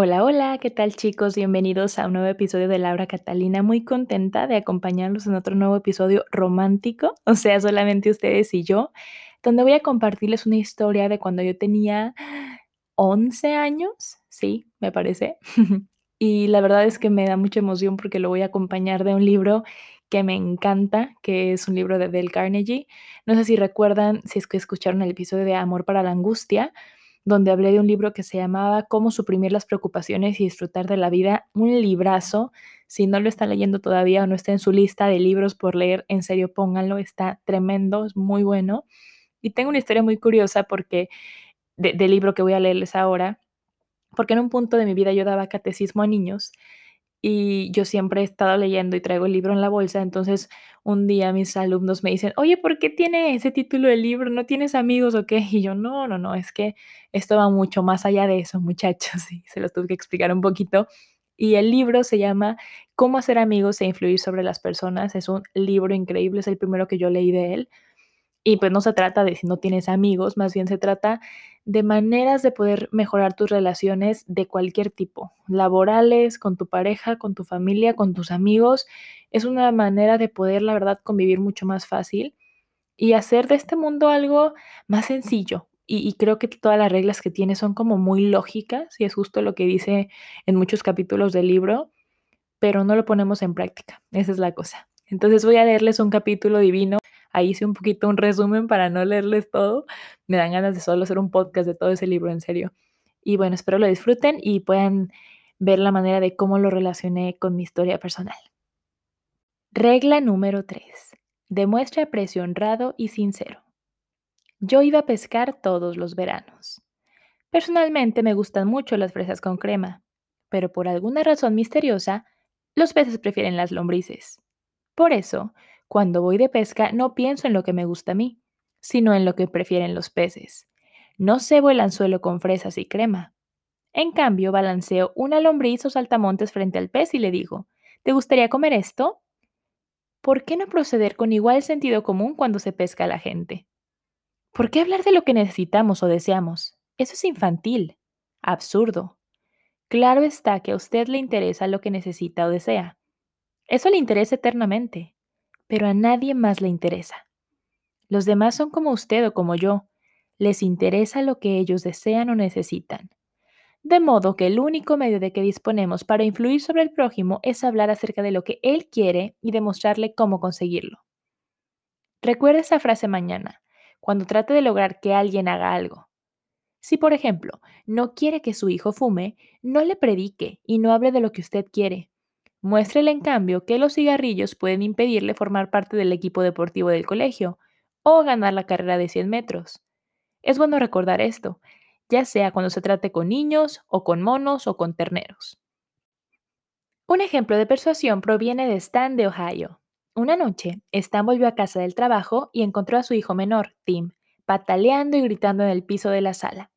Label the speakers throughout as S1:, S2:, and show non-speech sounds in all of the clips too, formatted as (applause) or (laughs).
S1: Hola, hola, ¿qué tal chicos? Bienvenidos a un nuevo episodio de Laura Catalina. Muy contenta de acompañarlos en otro nuevo episodio romántico, (laughs) o sea, solamente ustedes y yo, donde voy a compartirles una historia de cuando yo tenía 11 años, sí, me parece. (laughs) y la verdad es que me da mucha emoción porque lo voy a acompañar de un libro que me encanta, que es un libro de Dale Carnegie. No sé si recuerdan, si es que escucharon el episodio de Amor para la Angustia, donde hablé de un libro que se llamaba Cómo suprimir las preocupaciones y disfrutar de la vida, un librazo. Si no lo están leyendo todavía o no está en su lista de libros por leer, en serio pónganlo, está tremendo, es muy bueno. Y tengo una historia muy curiosa porque del libro que voy a leerles ahora, porque en un punto de mi vida yo daba catecismo a niños y yo siempre he estado leyendo y traigo el libro en la bolsa, entonces un día mis alumnos me dicen, oye, ¿por qué tiene ese título del libro? ¿No tienes amigos o qué? Y yo, no, no, no, es que esto va mucho más allá de eso, muchachos, (laughs) y se los tuve que explicar un poquito. Y el libro se llama Cómo hacer amigos e influir sobre las personas. Es un libro increíble, es el primero que yo leí de él. Y pues no se trata de si no tienes amigos, más bien se trata de maneras de poder mejorar tus relaciones de cualquier tipo, laborales, con tu pareja, con tu familia, con tus amigos. Es una manera de poder, la verdad, convivir mucho más fácil y hacer de este mundo algo más sencillo. Y, creo que todas las reglas que tiene son como muy lógicas y es justo lo que dice en muchos capítulos del libro, pero no lo ponemos en práctica. Esa es la cosa. Entonces voy a leerles un capítulo divino Ahí hice un poquito un resumen para no leerles todo. Me dan ganas de solo hacer un podcast de todo ese libro, en serio. Y bueno, espero lo disfruten y puedan ver la manera de cómo lo relacioné con mi historia personal. Regla número 3. Demuestra aprecio honrado y sincero. Yo iba a pescar todos los veranos. Personalmente me gustan mucho las fresas con crema, pero por alguna razón misteriosa, los peces prefieren las lombrices. Por eso, cuando voy de pesca no pienso en lo que me gusta a mí, sino en lo que prefieren los peces. No cebo el anzuelo con fresas y crema. En cambio, balanceo una lombriz o saltamontes frente al pez y le digo, ¿te gustaría comer esto? ¿Por qué no proceder con igual sentido común cuando se pesca a la gente? ¿Por qué hablar de lo que necesitamos o deseamos? Eso es infantil, absurdo. Claro está que a usted le interesa lo que necesita o desea. Eso le interesa eternamente pero a nadie más le interesa. Los demás son como usted o como yo, les interesa lo que ellos desean o necesitan. De modo que el único medio de que disponemos para influir sobre el prójimo es hablar acerca de lo que él quiere y demostrarle cómo conseguirlo. Recuerda esa frase mañana, cuando trate de lograr que alguien haga algo. Si, por ejemplo, no quiere que su hijo fume, no le predique y no hable de lo que usted quiere. Muéstrele en cambio que los cigarrillos pueden impedirle formar parte del equipo deportivo del colegio o ganar la carrera de 100 metros. Es bueno recordar esto, ya sea cuando se trate con niños o con monos o con terneros. Un ejemplo de persuasión proviene de Stan de Ohio. Una noche, Stan volvió a casa del trabajo y encontró a su hijo menor, Tim, pataleando y gritando en el piso de la sala.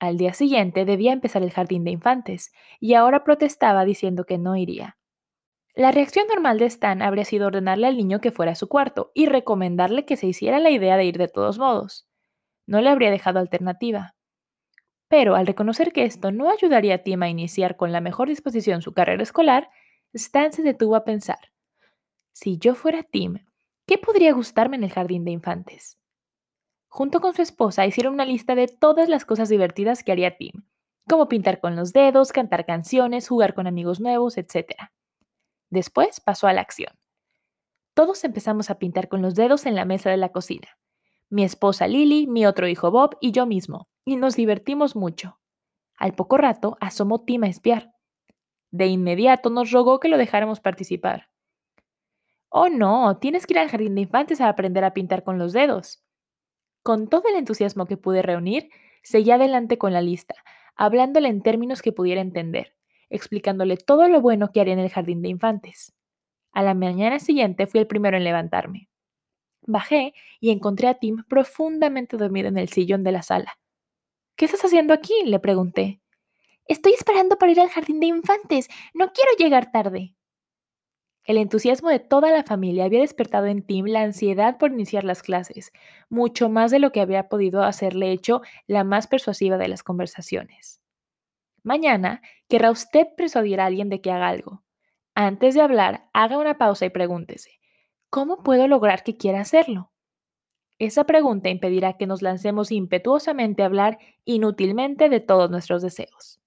S1: Al día siguiente debía empezar el jardín de infantes, y ahora protestaba diciendo que no iría. La reacción normal de Stan habría sido ordenarle al niño que fuera a su cuarto y recomendarle que se hiciera la idea de ir de todos modos. No le habría dejado alternativa. Pero al reconocer que esto no ayudaría a Tim a iniciar con la mejor disposición su carrera escolar, Stan se detuvo a pensar. Si yo fuera Tim, ¿qué podría gustarme en el jardín de infantes? Junto con su esposa hicieron una lista de todas las cosas divertidas que haría Tim, como pintar con los dedos, cantar canciones, jugar con amigos nuevos, etc. Después pasó a la acción. Todos empezamos a pintar con los dedos en la mesa de la cocina. Mi esposa Lily, mi otro hijo Bob y yo mismo, y nos divertimos mucho. Al poco rato asomó Tim a espiar. De inmediato nos rogó que lo dejáramos participar. Oh, no, tienes que ir al jardín de infantes a aprender a pintar con los dedos. Con todo el entusiasmo que pude reunir, seguí adelante con la lista, hablándole en términos que pudiera entender, explicándole todo lo bueno que haría en el jardín de infantes. A la mañana siguiente fui el primero en levantarme. Bajé y encontré a Tim profundamente dormido en el sillón de la sala. ¿Qué estás haciendo aquí? le pregunté. Estoy esperando para ir al jardín de infantes. No quiero llegar tarde. El entusiasmo de toda la familia había despertado en Tim la ansiedad por iniciar las clases, mucho más de lo que había podido hacerle hecho la más persuasiva de las conversaciones. Mañana querrá usted persuadir a alguien de que haga algo. Antes de hablar, haga una pausa y pregúntese, ¿cómo puedo lograr que quiera hacerlo? Esa pregunta impedirá que nos lancemos impetuosamente a hablar inútilmente de todos nuestros deseos.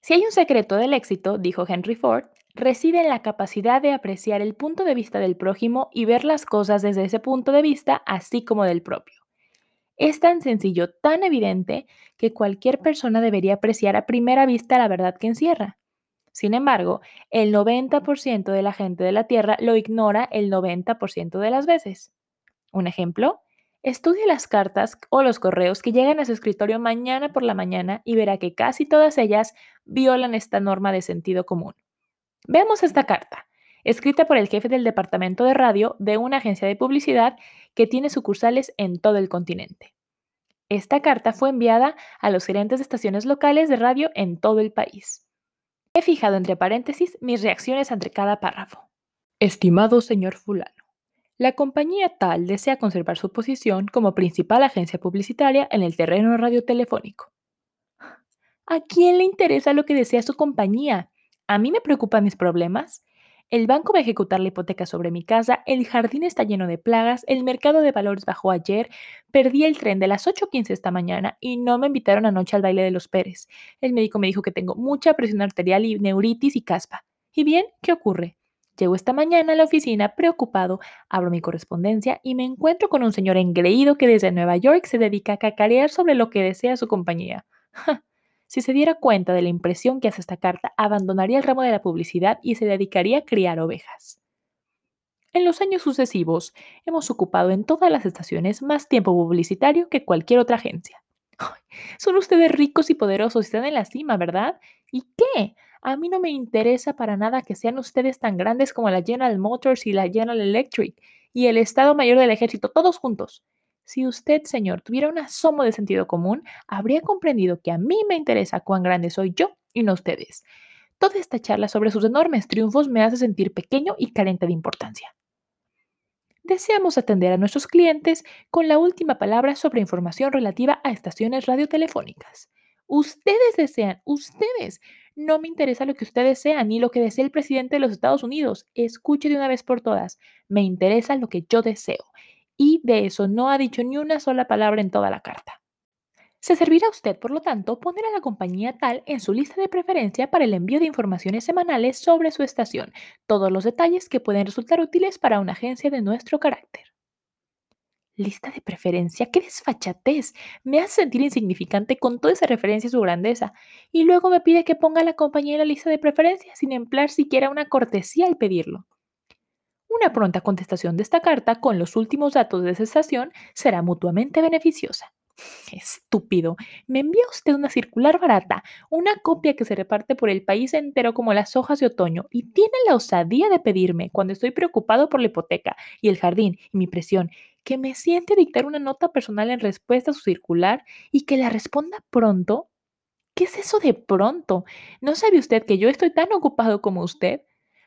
S1: Si hay un secreto del éxito, dijo Henry Ford, reside en la capacidad de apreciar el punto de vista del prójimo y ver las cosas desde ese punto de vista, así como del propio. Es tan sencillo, tan evidente, que cualquier persona debería apreciar a primera vista la verdad que encierra. Sin embargo, el 90% de la gente de la Tierra lo ignora el 90% de las veces. Un ejemplo, estudie las cartas o los correos que llegan a su escritorio mañana por la mañana y verá que casi todas ellas violan esta norma de sentido común. Veamos esta carta, escrita por el jefe del departamento de radio de una agencia de publicidad que tiene sucursales en todo el continente. Esta carta fue enviada a los gerentes de estaciones locales de radio en todo el país. He fijado entre paréntesis mis reacciones ante cada párrafo. Estimado señor fulano, la compañía tal desea conservar su posición como principal agencia publicitaria en el terreno radiotelefónico. ¿A quién le interesa lo que desea su compañía? ¿A mí me preocupan mis problemas? El banco va a ejecutar la hipoteca sobre mi casa, el jardín está lleno de plagas, el mercado de valores bajó ayer, perdí el tren de las 8.15 esta mañana y no me invitaron anoche al baile de los Pérez. El médico me dijo que tengo mucha presión arterial y neuritis y caspa. ¿Y bien? ¿Qué ocurre? Llego esta mañana a la oficina preocupado, abro mi correspondencia y me encuentro con un señor engreído que desde Nueva York se dedica a cacarear sobre lo que desea su compañía. Si se diera cuenta de la impresión que hace esta carta, abandonaría el ramo de la publicidad y se dedicaría a criar ovejas. En los años sucesivos, hemos ocupado en todas las estaciones más tiempo publicitario que cualquier otra agencia. son ustedes ricos y poderosos y están en la cima, ¿verdad? ¿Y qué? A mí no me interesa para nada que sean ustedes tan grandes como la General Motors y la General Electric y el Estado Mayor del Ejército, todos juntos. Si usted, señor, tuviera un asomo de sentido común, habría comprendido que a mí me interesa cuán grande soy yo y no ustedes. Toda esta charla sobre sus enormes triunfos me hace sentir pequeño y carente de importancia. Deseamos atender a nuestros clientes con la última palabra sobre información relativa a estaciones radiotelefónicas. Ustedes desean, ustedes. No me interesa lo que ustedes desean ni lo que desea el presidente de los Estados Unidos. Escuche de una vez por todas. Me interesa lo que yo deseo y de eso no ha dicho ni una sola palabra en toda la carta. Se servirá a usted, por lo tanto, poner a la compañía tal en su lista de preferencia para el envío de informaciones semanales sobre su estación, todos los detalles que pueden resultar útiles para una agencia de nuestro carácter. Lista de preferencia, qué desfachatez. Me hace sentir insignificante con toda esa referencia a su grandeza. Y luego me pide que ponga a la compañía en la lista de preferencia sin emplear siquiera una cortesía al pedirlo. Una pronta contestación de esta carta con los últimos datos de esa estación será mutuamente beneficiosa. Estúpido. Me envía usted una circular barata, una copia que se reparte por el país entero como las hojas de otoño, y tiene la osadía de pedirme, cuando estoy preocupado por la hipoteca y el jardín y mi presión, que me siente a dictar una nota personal en respuesta a su circular y que la responda pronto. ¿Qué es eso de pronto? ¿No sabe usted que yo estoy tan ocupado como usted?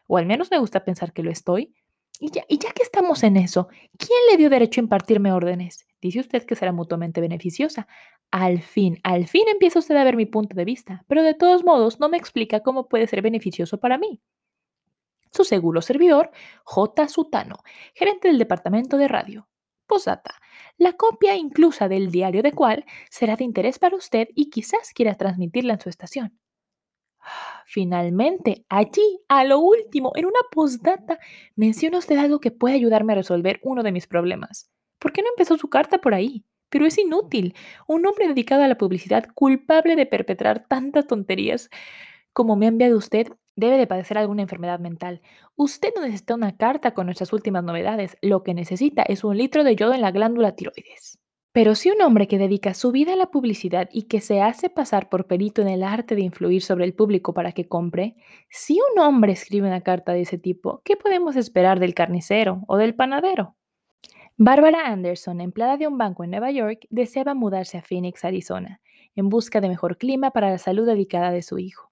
S1: O al menos me gusta pensar que lo estoy. Y ya, que estamos en eso, ¿quién le dio derecho a impartirme órdenes? Dice usted que será mutuamente beneficiosa. Al fin, al fin empieza usted a ver mi punto de vista, pero de todos modos no me explica cómo puede ser beneficioso para mí. Su seguro servidor, J. Sutano, gerente del departamento de radio. Posata. La copia inclusa del diario de cual será de interés para usted y quizás quiera transmitirla en su estación. Finalmente, allí, a lo último, en una postdata, menciona usted algo que puede ayudarme a resolver uno de mis problemas. ¿Por qué no empezó su carta por ahí? Pero es inútil. Un hombre dedicado a la publicidad, culpable de perpetrar tantas tonterías como me ha enviado usted, debe de padecer alguna enfermedad mental. Usted no necesita una carta con nuestras últimas novedades. Lo que necesita es un litro de yodo en la glándula tiroides. Pero si un hombre que dedica su vida a la publicidad y que se hace pasar por perito en el arte de influir sobre el público para que compre, si un hombre escribe una carta de ese tipo, ¿qué podemos esperar del carnicero o del panadero? Barbara Anderson, empleada de un banco en Nueva York, deseaba mudarse a Phoenix, Arizona, en busca de mejor clima para la salud dedicada de su hijo.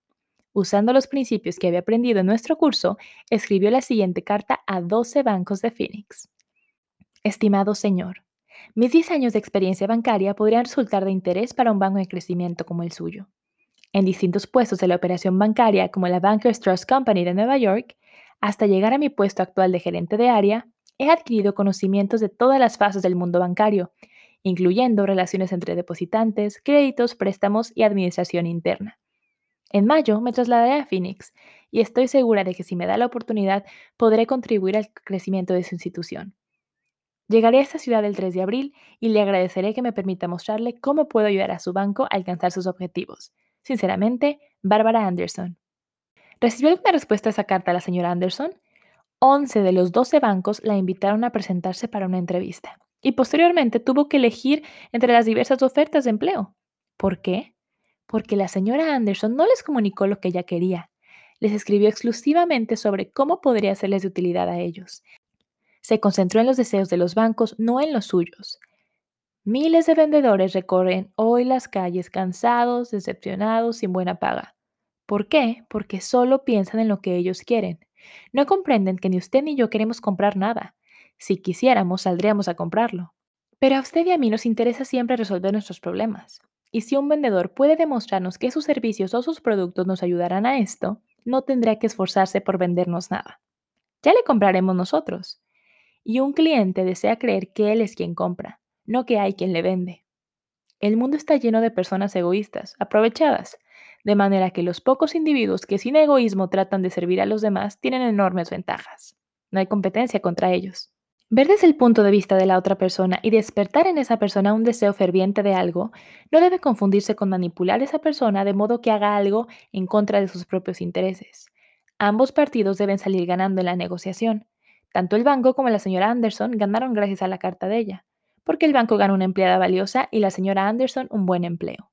S1: Usando los principios que había aprendido en nuestro curso, escribió la siguiente carta a 12 bancos de Phoenix. Estimado señor, mis 10 años de experiencia bancaria podrían resultar de interés para un banco en crecimiento como el suyo. En distintos puestos de la operación bancaria, como la Bankers Trust Company de Nueva York, hasta llegar a mi puesto actual de gerente de área, he adquirido conocimientos de todas las fases del mundo bancario, incluyendo relaciones entre depositantes, créditos, préstamos y administración interna. En mayo me trasladaré a Phoenix y estoy segura de que si me da la oportunidad podré contribuir al crecimiento de su institución. Llegaré a esta ciudad el 3 de abril y le agradeceré que me permita mostrarle cómo puedo ayudar a su banco a alcanzar sus objetivos. Sinceramente, Bárbara Anderson. ¿Recibió alguna respuesta a esa carta la señora Anderson? 11 de los 12 bancos la invitaron a presentarse para una entrevista y posteriormente tuvo que elegir entre las diversas ofertas de empleo. ¿Por qué? Porque la señora Anderson no les comunicó lo que ella quería. Les escribió exclusivamente sobre cómo podría serles de utilidad a ellos se concentró en los deseos de los bancos, no en los suyos. Miles de vendedores recorren hoy las calles cansados, decepcionados, sin buena paga. ¿Por qué? Porque solo piensan en lo que ellos quieren. No comprenden que ni usted ni yo queremos comprar nada. Si quisiéramos, saldríamos a comprarlo. Pero a usted y a mí nos interesa siempre resolver nuestros problemas. Y si un vendedor puede demostrarnos que sus servicios o sus productos nos ayudarán a esto, no tendrá que esforzarse por vendernos nada. Ya le compraremos nosotros. Y un cliente desea creer que él es quien compra, no que hay quien le vende. El mundo está lleno de personas egoístas, aprovechadas, de manera que los pocos individuos que sin egoísmo tratan de servir a los demás tienen enormes ventajas. No hay competencia contra ellos. Ver desde el punto de vista de la otra persona y despertar en esa persona un deseo ferviente de algo no debe confundirse con manipular a esa persona de modo que haga algo en contra de sus propios intereses. Ambos partidos deben salir ganando en la negociación. Tanto el banco como la señora Anderson ganaron gracias a la carta de ella, porque el banco gana una empleada valiosa y la señora Anderson un buen empleo.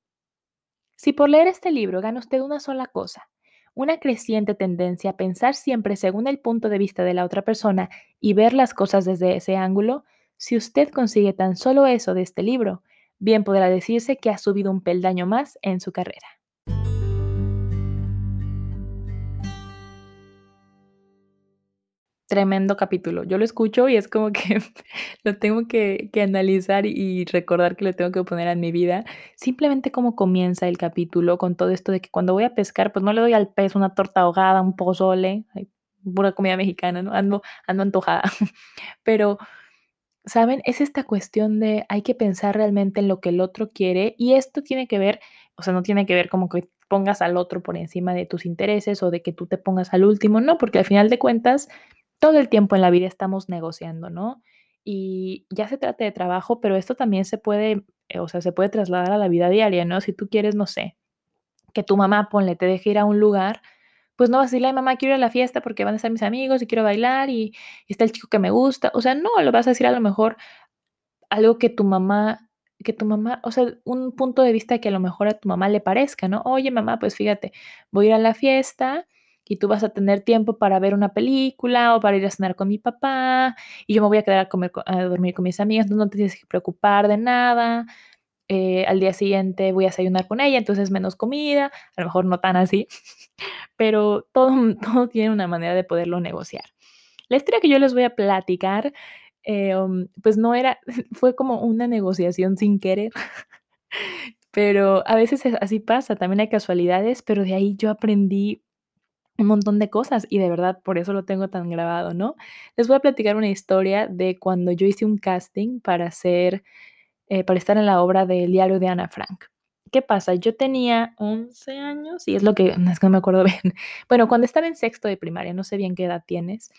S1: Si por leer este libro gana usted una sola cosa, una creciente tendencia a pensar siempre según el punto de vista de la otra persona y ver las cosas desde ese ángulo, si usted consigue tan solo eso de este libro, bien podrá decirse que ha subido un peldaño más en su carrera. Tremendo capítulo. Yo lo escucho y es como que (laughs) lo tengo que, analizar y recordar que lo tengo que poner en mi vida. Simplemente como comienza el capítulo con todo esto de que cuando voy a pescar, pues no le doy al pez una torta ahogada, un pozole, pura comida mexicana, ¿no? Ando, ando antojada. (laughs) Pero, ¿saben? Es esta cuestión de hay que pensar realmente en lo que el otro quiere y esto tiene que ver, o sea, no tiene que ver como que pongas al otro por encima de tus intereses o de que tú te pongas al último, no, porque al final de cuentas todo el tiempo en la vida estamos negociando, ¿no? Y ya se trata de trabajo, pero esto también se puede, eh, o sea, se puede trasladar a la vida diaria, ¿no? Si tú quieres, no sé, que tu mamá, ponle, te deje ir a un lugar, pues no vas a decirle, mamá, quiero ir a la fiesta porque van a estar mis amigos y quiero bailar y, y está el chico que me gusta. O sea, no, lo vas a decir a lo mejor algo que tu mamá, que tu mamá, o sea, un punto de vista que a lo mejor a tu mamá le parezca, ¿no? Oye, mamá, pues fíjate, voy a ir a la fiesta y tú vas a tener tiempo para ver una película o para ir a cenar con mi papá y yo me voy a quedar a, comer, a dormir con mis amigas, no, te tienes que preocupar de nada. Eh, al día siguiente voy a desayunar con ella, entonces menos comida, a lo mejor no tan así, (laughs) pero todo, (laughs) todo tiene una manera de poderlo negociar. La historia que yo les voy a platicar, eh, um, pues no era, (laughs) fue como una negociación sin querer, pero a veces así pasa, también hay casualidades, pero de ahí yo aprendí un montón de cosas y de verdad por eso lo tengo tan grabado, ¿no? Les voy a platicar una historia de cuando yo hice un casting para hacer, eh, para estar en la obra del diario de Ana Frank. ¿Qué pasa? Yo tenía 11 años y es lo que, es que no me acuerdo (laughs) bien. Bueno, cuando estaba en sexto de primaria, no sé bien qué edad tienes,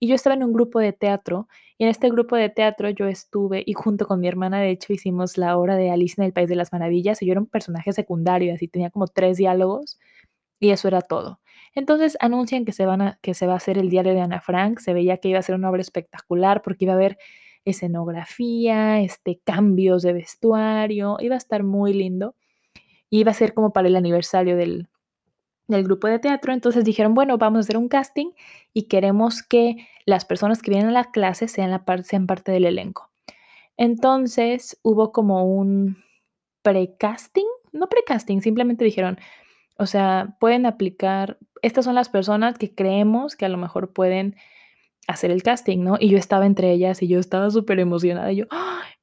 S1: y yo estaba en un grupo de teatro y en este grupo de teatro yo estuve y junto con mi hermana de hecho hicimos la obra de Alice en el País de las Maravillas y yo era un personaje secundario, así tenía como tres diálogos y eso era todo. Entonces anuncian que se, van a, que se va a hacer el diario de Ana Frank, se veía que iba a ser una obra espectacular porque iba a haber escenografía, este, cambios de vestuario, iba a estar muy lindo. Iba a ser como para el aniversario del, del grupo de teatro, entonces dijeron, bueno, vamos a hacer un casting y queremos que las personas que vienen a la clase sean, la sean parte del elenco. Entonces hubo como un pre-casting, no pre-casting, simplemente dijeron, o sea, pueden aplicar, estas son las personas que creemos que a lo mejor pueden hacer el casting, ¿no? Y yo estaba entre ellas y yo estaba súper emocionada. Y yo,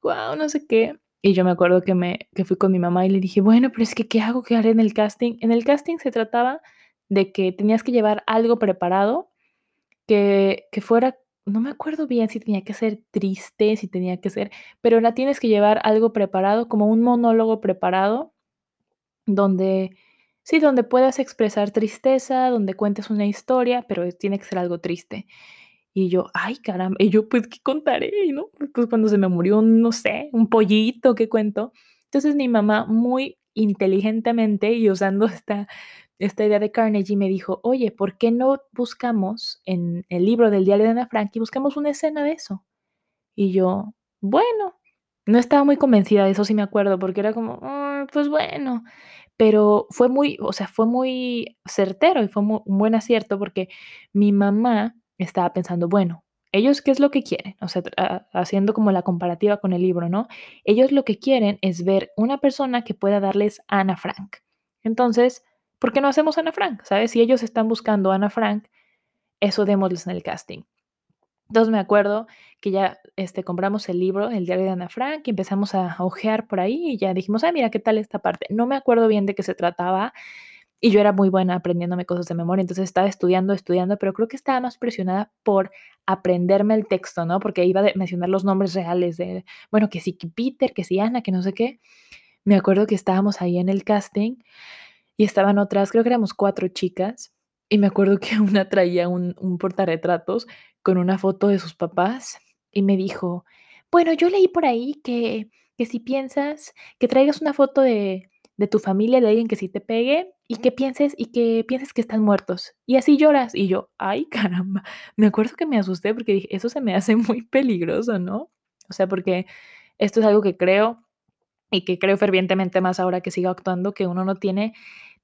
S1: wow, no sé qué. Y yo me acuerdo que, me, que fui con mi mamá y le dije, bueno, pero es que, ¿qué hago? ¿Qué haré en el casting? En el casting se trataba de que tenías que llevar algo preparado que, que fuera, no me acuerdo bien si tenía que ser triste, si tenía que ser, pero la tienes que llevar algo preparado, como un monólogo preparado, donde, sí, donde puedas expresar tristeza, donde cuentes una historia, pero tiene que ser algo triste. Y yo, ay, caramba, y yo, pues, ¿qué contaré? ¿No? Pues cuando se me murió, no sé, un pollito, ¿qué cuento? Entonces mi mamá muy inteligentemente y usando esta, esta idea de Carnegie me dijo, oye, ¿por qué no buscamos en el libro del diario de Ana Frank y buscamos una escena de eso? Y yo, bueno, no estaba muy convencida de eso, sí me acuerdo, porque era como, mm, pues bueno, pero fue muy, o sea, fue muy certero y fue un buen acierto porque mi mamá estaba pensando, bueno, ellos qué es lo que quieren, o sea, haciendo como la comparativa con el libro, ¿no? Ellos lo que quieren es ver una persona que pueda darles Ana Frank. Entonces, ¿por qué no hacemos Ana Frank? ¿Sabes? Si ellos están buscando a Ana Frank, eso démosles en el casting. Entonces me acuerdo que ya este, compramos el libro, el diario de Ana Frank, y empezamos a ojear por ahí y ya dijimos, ah, mira, ¿qué tal esta parte? No me acuerdo bien de qué se trataba, y yo era muy buena aprendiéndome cosas de memoria, entonces estaba estudiando, estudiando, pero creo que estaba más presionada por aprenderme el texto, ¿no? Porque iba a mencionar los nombres reales de, bueno, que sí, Peter, que sí, Ana, que no sé qué. Me acuerdo que estábamos ahí en el casting y estaban otras, creo que éramos cuatro chicas, y me acuerdo que (laughs) una traía un, un portarretratos con una foto de sus papás y me dijo, bueno, yo leí por ahí que, que si piensas que traigas una foto de, de tu familia, de alguien que sí te pegue y que pienses y que pienses que están muertos. Y así lloras. Y yo, ay, (laughs) caramba. Me acuerdo que me asusté porque dije, eso se me hace muy peligroso, ¿no? O sea, porque esto es algo que creo y que creo fervientemente más ahora que sigo actuando, que uno no tiene,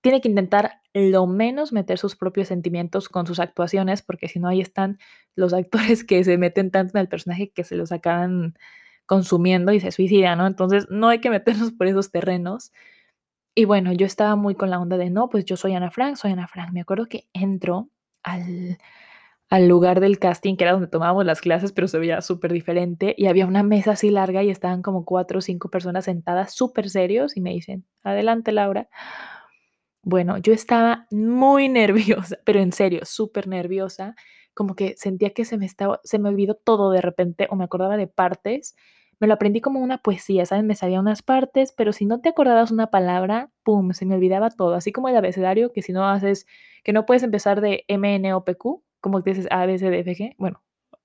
S1: tiene que intentar lo menos meter sus propios sentimientos con sus actuaciones, porque si no, ahí están los actores (laughs) que se meten tanto en el personaje que se los acaban consumiendo y se suicidan, ¿no? Entonces, no hay que meternos por esos terrenos. Y bueno, yo estaba muy con la onda de, no, pues yo soy Ana Frank, soy Ana Frank. Me acuerdo que entro al, al lugar del casting, que era donde tomábamos las clases, pero se veía súper diferente, y había una mesa así larga y estaban como cuatro o cinco personas sentadas súper serios y me dicen, adelante Laura. Bueno, yo estaba muy (laughs) nerviosa, pero en serio, súper nerviosa, como que sentía que se me estaba, se me olvidó todo de repente o me acordaba de partes me lo aprendí como una poesía, ¿sabes? Me sabía unas partes, pero si no te acordabas una palabra, ¡pum!, se me olvidaba todo. Así como el abecedario, que si no haces, que no puedes empezar de M, N, O, P, Q, como que dices A, B, C, D, F, G. Bueno,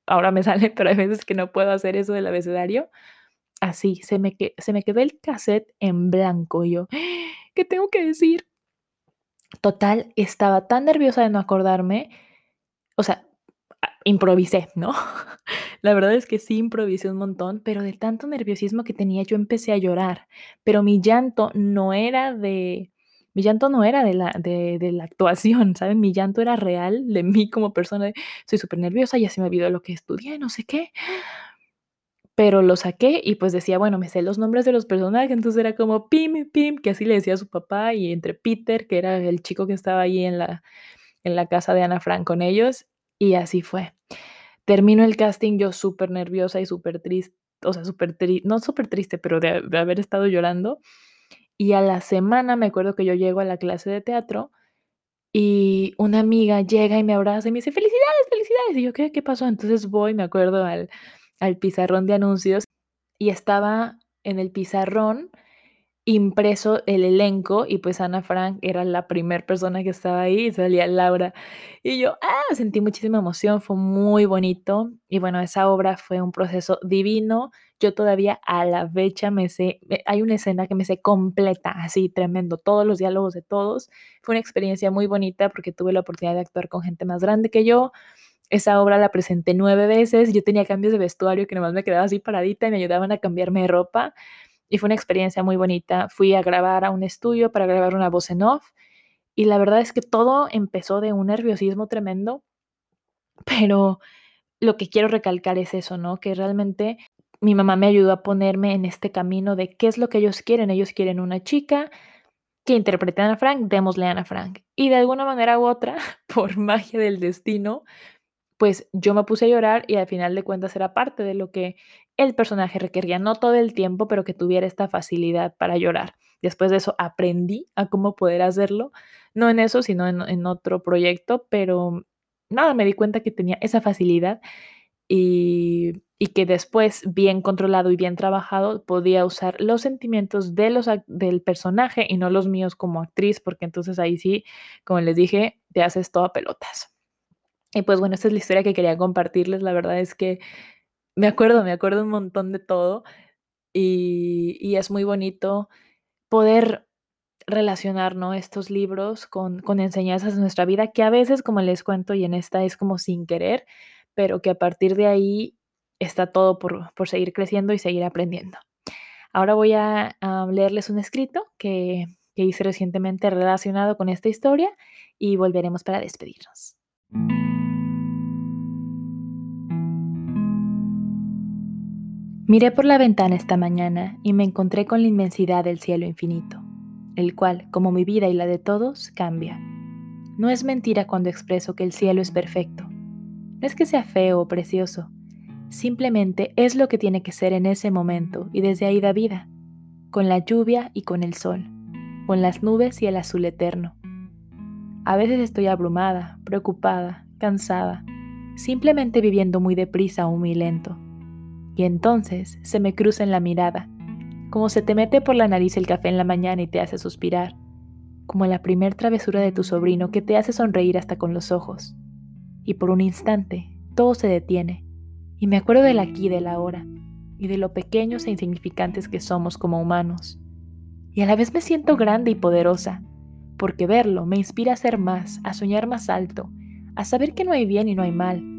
S1: ahora me (laughs) sale, pero hay veces que no puedo hacer eso del abecedario. Así, se me, se me quedó el cassette en blanco. Yo, ¿qué tengo que decir? Total, estaba tan nerviosa de no acordarme. O sea, improvisé, ¿no? (laughs) La verdad es que sí improvisé un montón, pero de tanto nerviosismo que tenía yo empecé a llorar. Pero mi llanto no era de... Mi llanto no era de la, de, de la actuación, ¿saben? Mi llanto era real de mí como persona. Soy súper nerviosa, ya se me olvidó lo que estudié, no sé qué. Pero lo saqué y pues decía, bueno, me sé los nombres de los personajes, entonces era como Pim, Pim, que así le decía a su papá, y entre Peter, que era el chico que estaba ahí en la, en la casa de Ana Frank con ellos, y así fue. Termino el casting yo súper nerviosa y súper triste, o sea, súper triste, no súper triste, pero de, haber estado llorando. Y a la semana me acuerdo que yo llego a la clase de teatro y una amiga llega y me abraza y me dice, felicidades, felicidades. Y yo, ¿qué, qué pasó? Entonces voy, me acuerdo, al, al pizarrón de anuncios y estaba en el pizarrón impreso el elenco y pues Ana Frank era la primera persona que estaba ahí salía Laura. Y yo, ah, sentí muchísima emoción, fue muy bonito y bueno, esa obra fue un proceso divino. Yo todavía a la fecha me sé, hay una escena que me sé completa, así tremendo, todos los diálogos de todos. Fue una experiencia muy bonita porque tuve la oportunidad de actuar con gente más grande que yo esa obra la presenté nueve veces, yo tenía cambios de vestuario que nomás me quedaba así paradita y me ayudaban a cambiarme de ropa y fue una experiencia muy bonita. Fui a grabar a un estudio para grabar una voz en off y la verdad es que todo empezó de un nerviosismo tremendo, pero lo que quiero recalcar es eso, ¿no? Que realmente mi mamá me ayudó a ponerme en este camino de qué es lo que ellos quieren. Ellos quieren una chica que interprete a Ana Frank, démosle a Ana Frank. Y de alguna manera u otra, (laughs) por magia del destino, pues yo me puse a llorar y al final de cuentas era parte de lo que el personaje requería, no todo el tiempo, pero que tuviera esta facilidad para llorar. Después de eso aprendí a cómo poder hacerlo, no en eso, sino en, otro proyecto, pero nada, me di cuenta que tenía esa facilidad y, que después, bien controlado y bien trabajado, podía usar los sentimientos del personaje y no los míos como actriz, porque entonces ahí sí, como les dije, te haces toda pelotas. Y pues bueno, esta es la historia que quería compartirles. La verdad es que me acuerdo, me acuerdo un montón de todo y, y es muy bonito poder relacionar ¿no? estos libros con, con enseñanzas de nuestra vida que a veces, como les cuento, y en esta es como sin querer, pero que a partir de ahí está todo por, por seguir creciendo y seguir aprendiendo. Ahora voy a, a leerles un escrito que, que hice recientemente relacionado con esta historia y volveremos para despedirnos. Miré por la ventana esta mañana y me encontré con la inmensidad del cielo infinito, el cual, como mi vida y la de todos, cambia. No es mentira cuando expreso que el cielo es perfecto. No es que sea feo o precioso, simplemente es lo que tiene que ser en ese momento y desde ahí da vida, con la lluvia y con el sol, con las nubes y el azul eterno. A veces estoy abrumada, preocupada, cansada, simplemente viviendo muy deprisa o muy lento y entonces se me cruza en la mirada, como se te mete por la nariz el café en la mañana y te hace suspirar, como la primer travesura de tu sobrino que te hace sonreír hasta con los ojos. Y por un instante todo se detiene, y me acuerdo del aquí y del ahora, y de lo pequeños e insignificantes que somos como humanos. Y a la vez me siento grande y poderosa, porque verlo me inspira a ser más, a soñar más alto, a saber que no hay bien y no hay mal,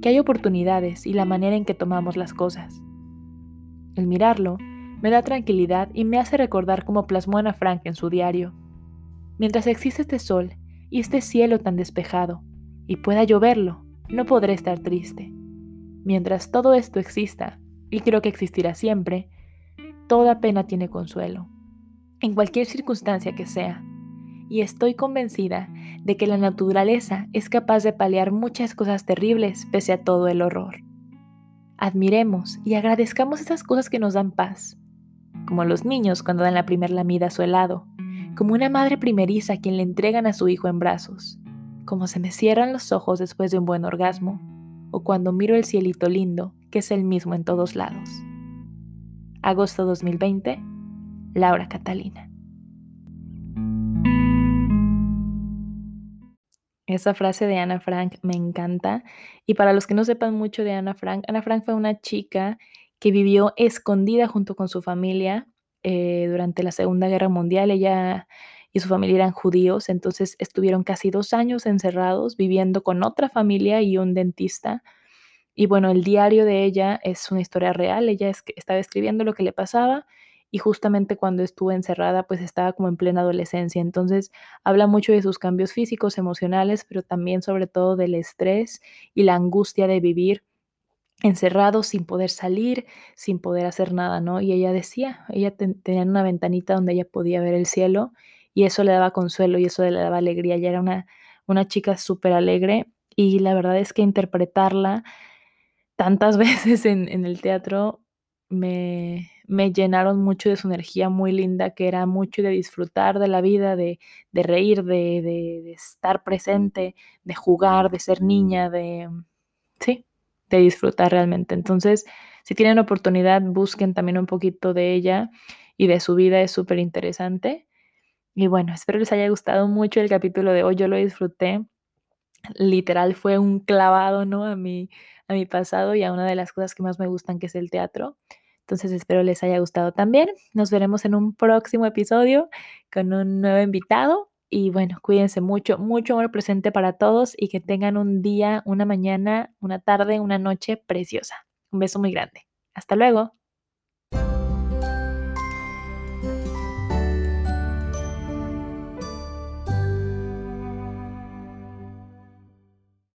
S1: que hay oportunidades y la manera en que tomamos las cosas. El mirarlo me da tranquilidad y me hace recordar cómo plasmó Ana Frank en su diario. Mientras existe este sol y este cielo tan despejado, y pueda lloverlo, no podré estar triste. Mientras todo esto exista, y creo que existirá siempre, toda pena tiene consuelo, en cualquier circunstancia que sea, y estoy convencida de que la naturaleza es capaz de paliar muchas cosas terribles pese a todo el horror. Admiremos y agradezcamos esas cosas que nos dan paz, como los niños cuando dan la primer lamida a su helado, como una madre primeriza a quien le entregan a su hijo en brazos, como se me cierran los ojos después de un buen orgasmo, o cuando miro el cielito lindo, que es el mismo en todos lados. Agosto 2020, Laura Catalina. Esa frase de Ana Frank me encanta. Y para los que no sepan mucho de Ana Frank, Ana Frank fue una chica que vivió escondida junto con su familia eh, durante la Segunda Guerra Mundial. Ella y su familia eran judíos, entonces estuvieron casi dos años encerrados viviendo con otra familia y un dentista. Y bueno, el diario de ella es una historia real. Ella estaba escribiendo lo que le pasaba y justamente cuando estuvo encerrada pues estaba como en plena adolescencia. Entonces habla mucho de sus cambios físicos, emocionales, pero también sobre todo del estrés y la angustia de vivir encerrado sin poder salir, sin poder hacer nada, ¿no? Y ella decía, ella tenía una ventanita donde ella podía ver el cielo y eso le daba consuelo y eso le daba alegría. Ella era una, una chica súper alegre y la verdad es que interpretarla tantas (laughs) veces en, en el teatro me, me llenaron mucho de su energía muy linda, que era mucho de disfrutar de la vida, de, de reír, de, de, estar presente, de jugar, de ser niña, de, sí, de disfrutar realmente. Entonces, si tienen oportunidad, busquen también un poquito de ella y de su vida, es súper interesante. Y bueno, espero les haya gustado mucho el capítulo de hoy, yo lo disfruté. Literal fue un clavado, ¿no? A mi, a mi pasado y a una de las cosas que más me gustan, que es el teatro. Entonces espero les haya gustado también. Nos veremos en un próximo episodio con un nuevo invitado Y bueno, cuídense mucho, mucho amor presente para todos y que tengan un día, una mañana, una tarde, una noche preciosa. Un beso muy grande. Hasta luego.